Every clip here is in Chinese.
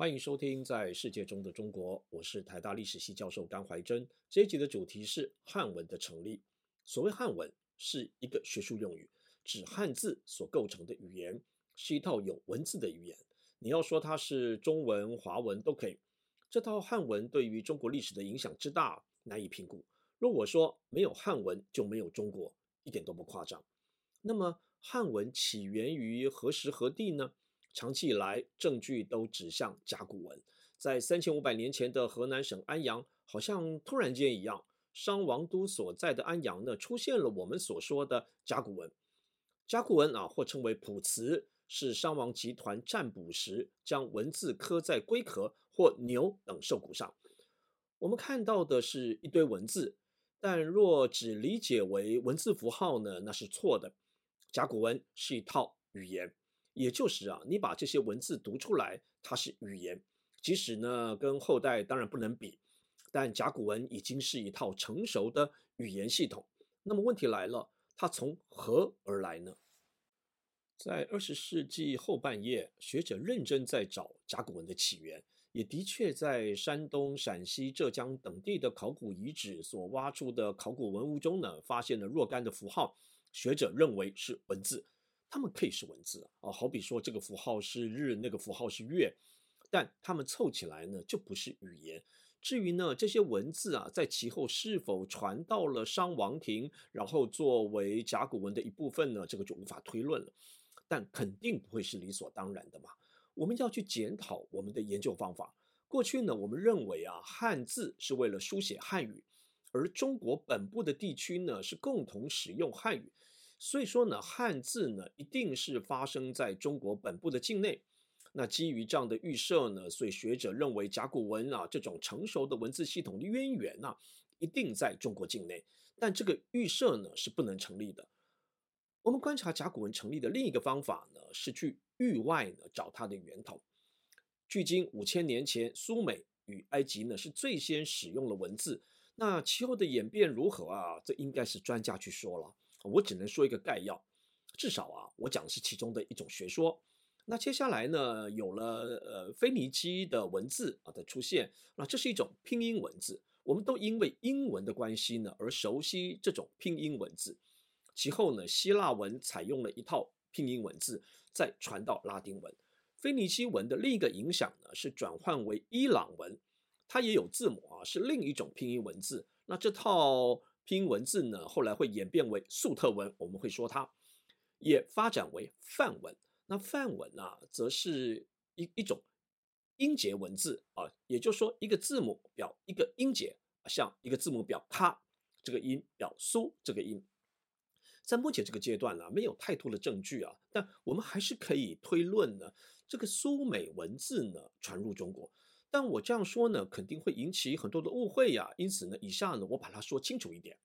欢迎收听《在世界中的中国》，我是台大历史系教授甘怀真。这一集的主题是汉文的成立。所谓汉文，是一个学术用语，指汉字所构成的语言，是一套有文字的语言。你要说它是中文、华文都可以。这套汉文对于中国历史的影响之大，难以评估。若我说没有汉文就没有中国，一点都不夸张。那么汉文起源于何时何地呢？长期以来，证据都指向甲骨文。在三千五百年前的河南省安阳，好像突然间一样，商王都所在的安阳呢，出现了我们所说的甲骨文。甲骨文啊，或称为卜辞，是商王集团占卜时将文字刻在龟壳或牛等兽骨上。我们看到的是一堆文字，但若只理解为文字符号呢，那是错的。甲骨文是一套语言。也就是啊，你把这些文字读出来，它是语言，即使呢跟后代当然不能比，但甲骨文已经是一套成熟的语言系统。那么问题来了，它从何而来呢？在二十世纪后半叶，学者认真在找甲骨文的起源，也的确在山东、陕西、浙江等地的考古遗址所挖出的考古文物中呢，发现了若干的符号，学者认为是文字。他们可以是文字啊，好比说这个符号是日，那个符号是月，但他们凑起来呢就不是语言。至于呢这些文字啊，在其后是否传到了商王庭，然后作为甲骨文的一部分呢，这个就无法推论了。但肯定不会是理所当然的嘛。我们要去检讨我们的研究方法。过去呢，我们认为啊，汉字是为了书写汉语，而中国本部的地区呢是共同使用汉语。所以说呢，汉字呢一定是发生在中国本部的境内。那基于这样的预设呢，所以学者认为甲骨文啊这种成熟的文字系统的渊源呢，一定在中国境内。但这个预设呢是不能成立的。我们观察甲骨文成立的另一个方法呢，是去域外呢找它的源头。距今五千年前，苏美与埃及呢是最先使用了文字。那其后的演变如何啊？这应该是专家去说了。我只能说一个概要，至少啊，我讲的是其中的一种学说。那接下来呢，有了呃腓尼基的文字啊的出现，那这是一种拼音文字。我们都因为英文的关系呢，而熟悉这种拼音文字。其后呢，希腊文采用了一套拼音文字，再传到拉丁文。腓尼基文的另一个影响呢，是转换为伊朗文，它也有字母啊，是另一种拼音文字。那这套。拼音文字呢，后来会演变为粟特文，我们会说它也发展为梵文。那梵文啊，则是一一种音节文字啊，也就是说，一个字母表一个音节，像一个字母表咔这个音表苏这个音。在目前这个阶段呢，没有太多的证据啊，但我们还是可以推论呢，这个苏美文字呢传入中国。但我这样说呢，肯定会引起很多的误会呀。因此呢，以下呢，我把它说清楚一点。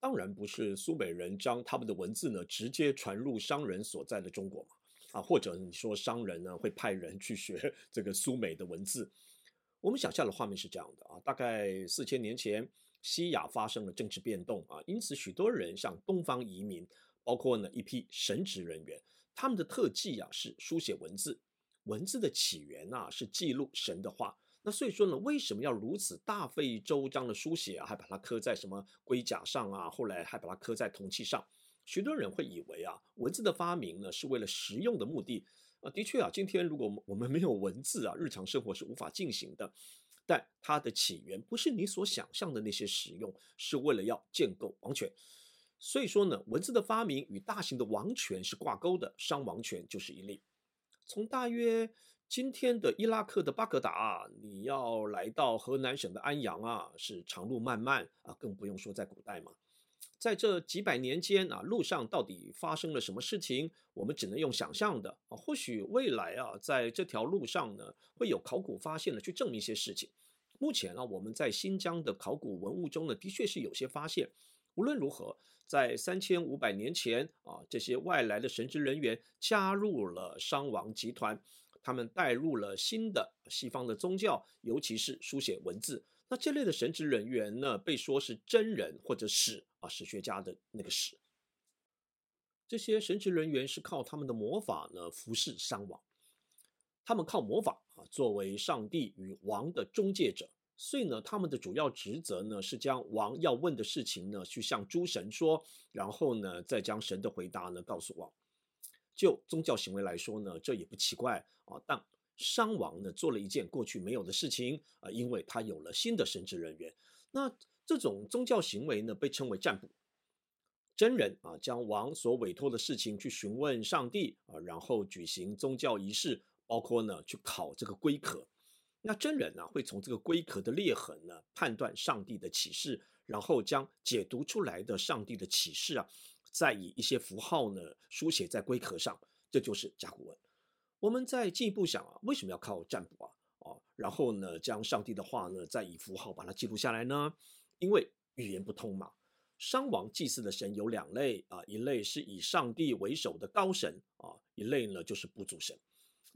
当然不是苏美人将他们的文字呢直接传入商人所在的中国嘛，啊，或者你说商人呢会派人去学 这个苏美的文字。我们想象的画面是这样的啊，大概四千年前，西亚发生了政治变动啊，因此许多人向东方移民，包括呢一批神职人员，他们的特技啊是书写文字。文字的起源啊，是记录神的话。那所以说呢，为什么要如此大费周章的书写啊，还把它刻在什么龟甲上啊？后来还把它刻在铜器上。许多人会以为啊，文字的发明呢是为了实用的目的啊。的确啊，今天如果我们没有文字啊，日常生活是无法进行的。但它的起源不是你所想象的那些实用，是为了要建构王权。所以说呢，文字的发明与大型的王权是挂钩的，商王权就是一例。从大约今天的伊拉克的巴格达，你要来到河南省的安阳啊，是长路漫漫啊，更不用说在古代嘛。在这几百年间啊，路上到底发生了什么事情，我们只能用想象的啊。或许未来啊，在这条路上呢，会有考古发现的，去证明一些事情。目前啊，我们在新疆的考古文物中呢，的确是有些发现。无论如何，在三千五百年前啊，这些外来的神职人员加入了商王集团，他们带入了新的西方的宗教，尤其是书写文字。那这类的神职人员呢，被说是真人或者史啊，史学家的那个史。这些神职人员是靠他们的魔法呢，服侍商王。他们靠魔法啊作为上帝与王的中介者，所以呢，他们的主要职责呢是将王要问的事情呢去向诸神说，然后呢再将神的回答呢告诉王。就宗教行为来说呢，这也不奇怪啊。但商王呢做了一件过去没有的事情啊，因为他有了新的神职人员。那这种宗教行为呢被称为占卜。真人啊将王所委托的事情去询问上帝啊，然后举行宗教仪式，包括呢去考这个龟壳。那真人呢会从这个龟壳的裂痕呢判断上帝的启示，然后将解读出来的上帝的启示啊。再以一些符号呢书写在龟壳上，这就是甲骨文。我们再进一步想啊，为什么要靠占卜啊？啊，然后呢，将上帝的话呢，再以符号把它记录下来呢？因为语言不通嘛。商王祭祀的神有两类啊，一类是以上帝为首的高神啊，一类呢就是部族神。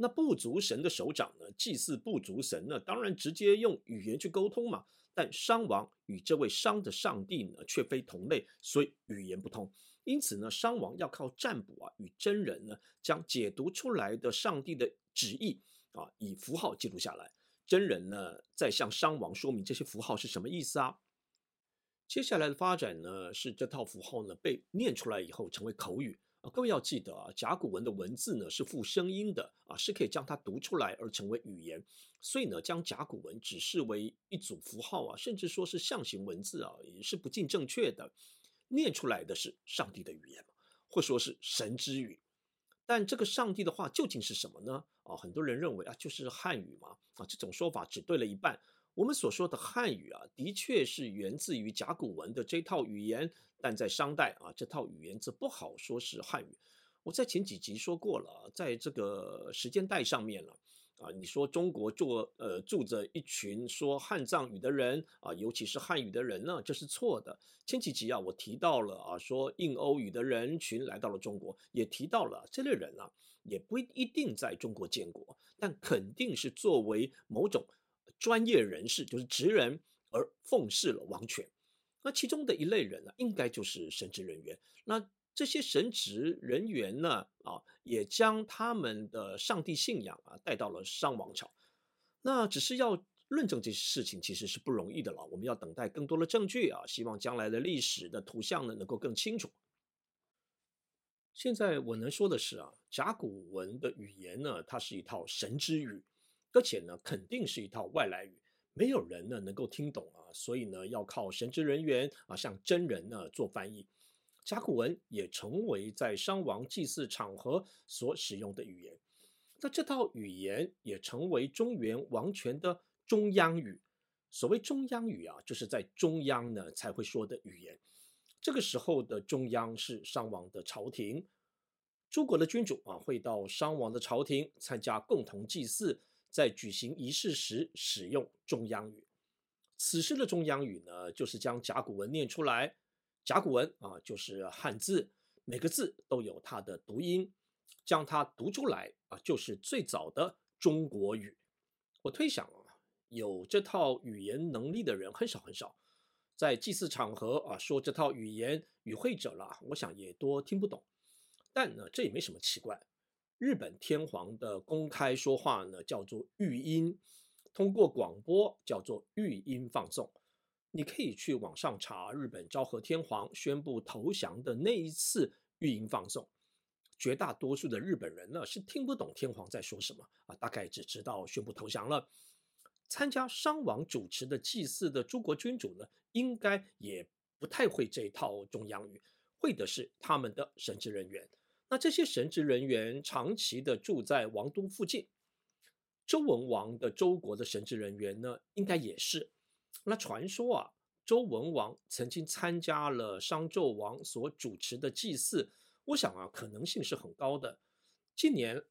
那部族神的首长呢，祭祀部族神呢，当然直接用语言去沟通嘛。但商王与这位商的上帝呢，却非同类，所以语言不通。因此呢，商王要靠占卜啊，与真人呢，将解读出来的上帝的旨意啊，以符号记录下来。真人呢，再向商王说明这些符号是什么意思啊。接下来的发展呢，是这套符号呢被念出来以后成为口语各位要记得啊，甲骨文的文字呢是附声音的啊，是可以将它读出来而成为语言。所以呢，将甲骨文只视为一组符号啊，甚至说是象形文字啊，也是不尽正确的。念出来的是上帝的语言，或说是神之语，但这个上帝的话究竟是什么呢？啊，很多人认为啊，就是汉语嘛。啊，这种说法只对了一半。我们所说的汉语啊，的确是源自于甲骨文的这套语言，但在商代啊，这套语言则不好说是汉语。我在前几集说过了，在这个时间带上面了。啊，你说中国住呃住着一群说汉藏语的人啊，尤其是汉语的人呢，这是错的。前几集啊，我提到了啊，说印欧语的人群来到了中国，也提到了这类人啊，也不一定在中国建国，但肯定是作为某种专业人士，就是职人而奉事了王权。那其中的一类人呢，应该就是神职人员。那这些神职人员呢，啊，也将他们的上帝信仰啊带到了商王朝。那只是要论证这些事情，其实是不容易的了。我们要等待更多的证据啊，希望将来的历史的图像呢能够更清楚。现在我能说的是啊，甲骨文的语言呢，它是一套神之语，而且呢，肯定是一套外来语，没有人呢能够听懂啊，所以呢，要靠神职人员啊，向真人呢做翻译。甲骨文也成为在商王祭祀场合所使用的语言，那这套语言也成为中原王权的中央语。所谓中央语啊，就是在中央呢才会说的语言。这个时候的中央是商王的朝廷，诸国的君主啊会到商王的朝廷参加共同祭祀，在举行仪式时使用中央语。此时的中央语呢，就是将甲骨文念出来。甲骨文啊，就是汉字，每个字都有它的读音，将它读出来啊，就是最早的中国语。我推想啊，有这套语言能力的人很少很少，在祭祀场合啊说这套语言与会者了，我想也多听不懂。但呢，这也没什么奇怪。日本天皇的公开说话呢，叫做御音，通过广播叫做御音放送。你可以去网上查日本昭和天皇宣布投降的那一次御音放送，绝大多数的日本人呢是听不懂天皇在说什么啊，大概只知道宣布投降了。参加商王主持的祭祀的诸国君主呢，应该也不太会这一套中央语，会的是他们的神职人员。那这些神职人员长期的住在王都附近，周文王的周国的神职人员呢，应该也是。那传说啊，周文王曾经参加了商纣王所主持的祭祀，我想啊，可能性是很高的。近年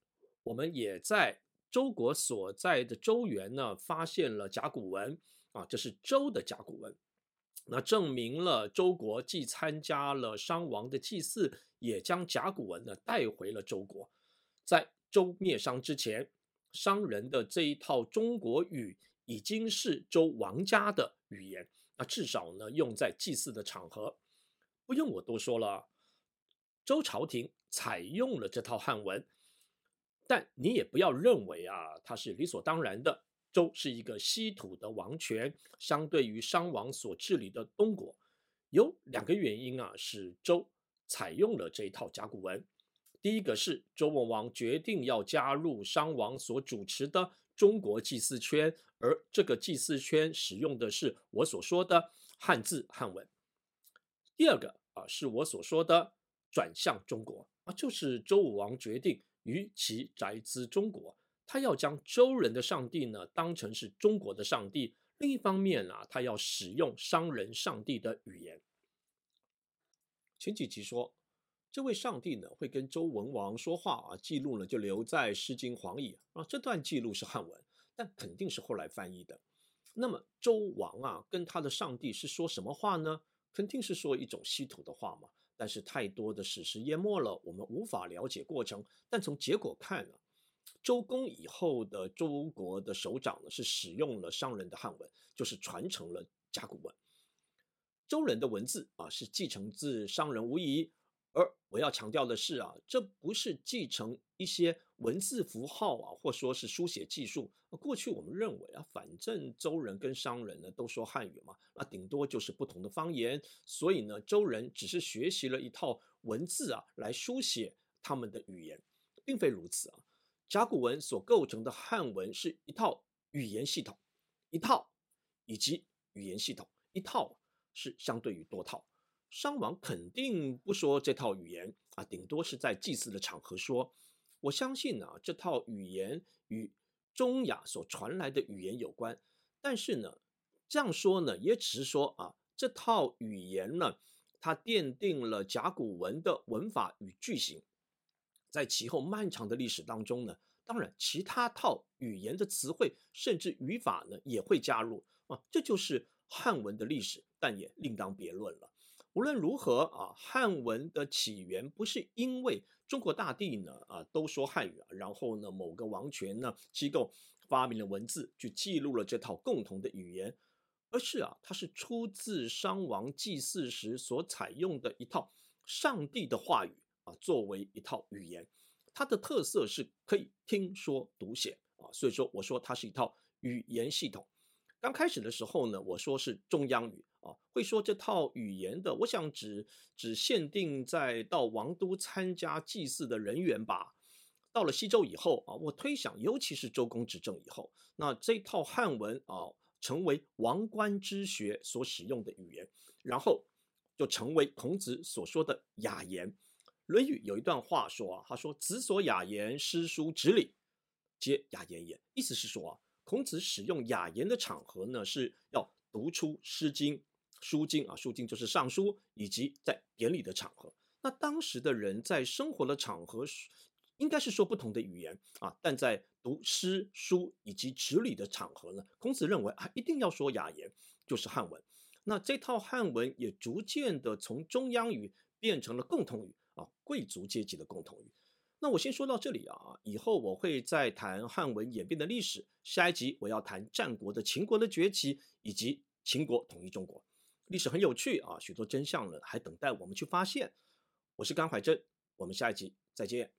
我们也在周国所在的周原呢，发现了甲骨文啊，这是周的甲骨文，那证明了周国既参加了商王的祭祀，也将甲骨文呢带回了周国。在周灭商之前，商人的这一套中国语。已经是周王家的语言，那至少呢用在祭祀的场合，不用我多说了。周朝廷采用了这套汉文，但你也不要认为啊，它是理所当然的。周是一个稀土的王权，相对于商王所治理的东国，有两个原因啊，使周采用了这一套甲骨文。第一个是周文王决定要加入商王所主持的中国祭祀圈，而这个祭祀圈使用的是我所说的汉字汉文。第二个啊，是我所说的转向中国啊，就是周武王决定于其宅兹中国。他要将周人的上帝呢当成是中国的上帝，另一方面啊，他要使用商人上帝的语言。前几集说，这位上帝呢会跟周文王说话啊，记录呢就留在《诗经·黄义》啊，这段记录是汉文，但肯定是后来翻译的。那么周王啊跟他的上帝是说什么话呢？肯定是说一种稀土的话嘛。但是太多的史实淹没了，我们无法了解过程。但从结果看呢？周公以后的周国的首长呢，是使用了商人的汉文，就是传承了甲骨文。周人的文字啊，是继承自商人无疑。而我要强调的是啊，这不是继承一些文字符号啊，或说是书写技术。过去我们认为啊，反正周人跟商人呢都说汉语嘛，那顶多就是不同的方言。所以呢，周人只是学习了一套文字啊，来书写他们的语言，并非如此啊。甲骨文所构成的汉文是一套语言系统，一套以及语言系统，一套是相对于多套。商王肯定不说这套语言啊，顶多是在祭祀的场合说。我相信啊，这套语言与中亚所传来的语言有关。但是呢，这样说呢，也只是说啊，这套语言呢，它奠定了甲骨文的文法与句型。在其后漫长的历史当中呢，当然其他套语言的词汇甚至语法呢也会加入啊，这就是汉文的历史，但也另当别论了。无论如何啊，汉文的起源不是因为中国大地呢啊都说汉语，然后呢某个王权呢机构发明了文字去记录了这套共同的语言，而是啊它是出自商王祭祀时所采用的一套上帝的话语。啊，作为一套语言，它的特色是可以听说读写啊，所以说我说它是一套语言系统。刚开始的时候呢，我说是中央语啊，会说这套语言的，我想只只限定在到王都参加祭祀的人员吧。到了西周以后啊，我推想，尤其是周公执政以后，那这套汉文啊，成为王官之学所使用的语言，然后就成为孔子所说的雅言。《论语》有一段话说啊，他说：“子所雅言，诗书直礼，皆雅言也。”意思是说啊，孔子使用雅言的场合呢，是要读出《诗经》、书经啊，书经就是上书，以及在典礼的场合。那当时的人在生活的场合，应该是说不同的语言啊，但在读诗书以及执礼的场合呢，孔子认为啊，一定要说雅言，就是汉文。那这套汉文也逐渐的从中央语变成了共同语。啊，贵族阶级的共同语。那我先说到这里啊，以后我会再谈汉文演变的历史。下一集我要谈战国的秦国的崛起，以及秦国统一中国。历史很有趣啊，许多真相呢还等待我们去发现。我是甘怀真，我们下一集再见。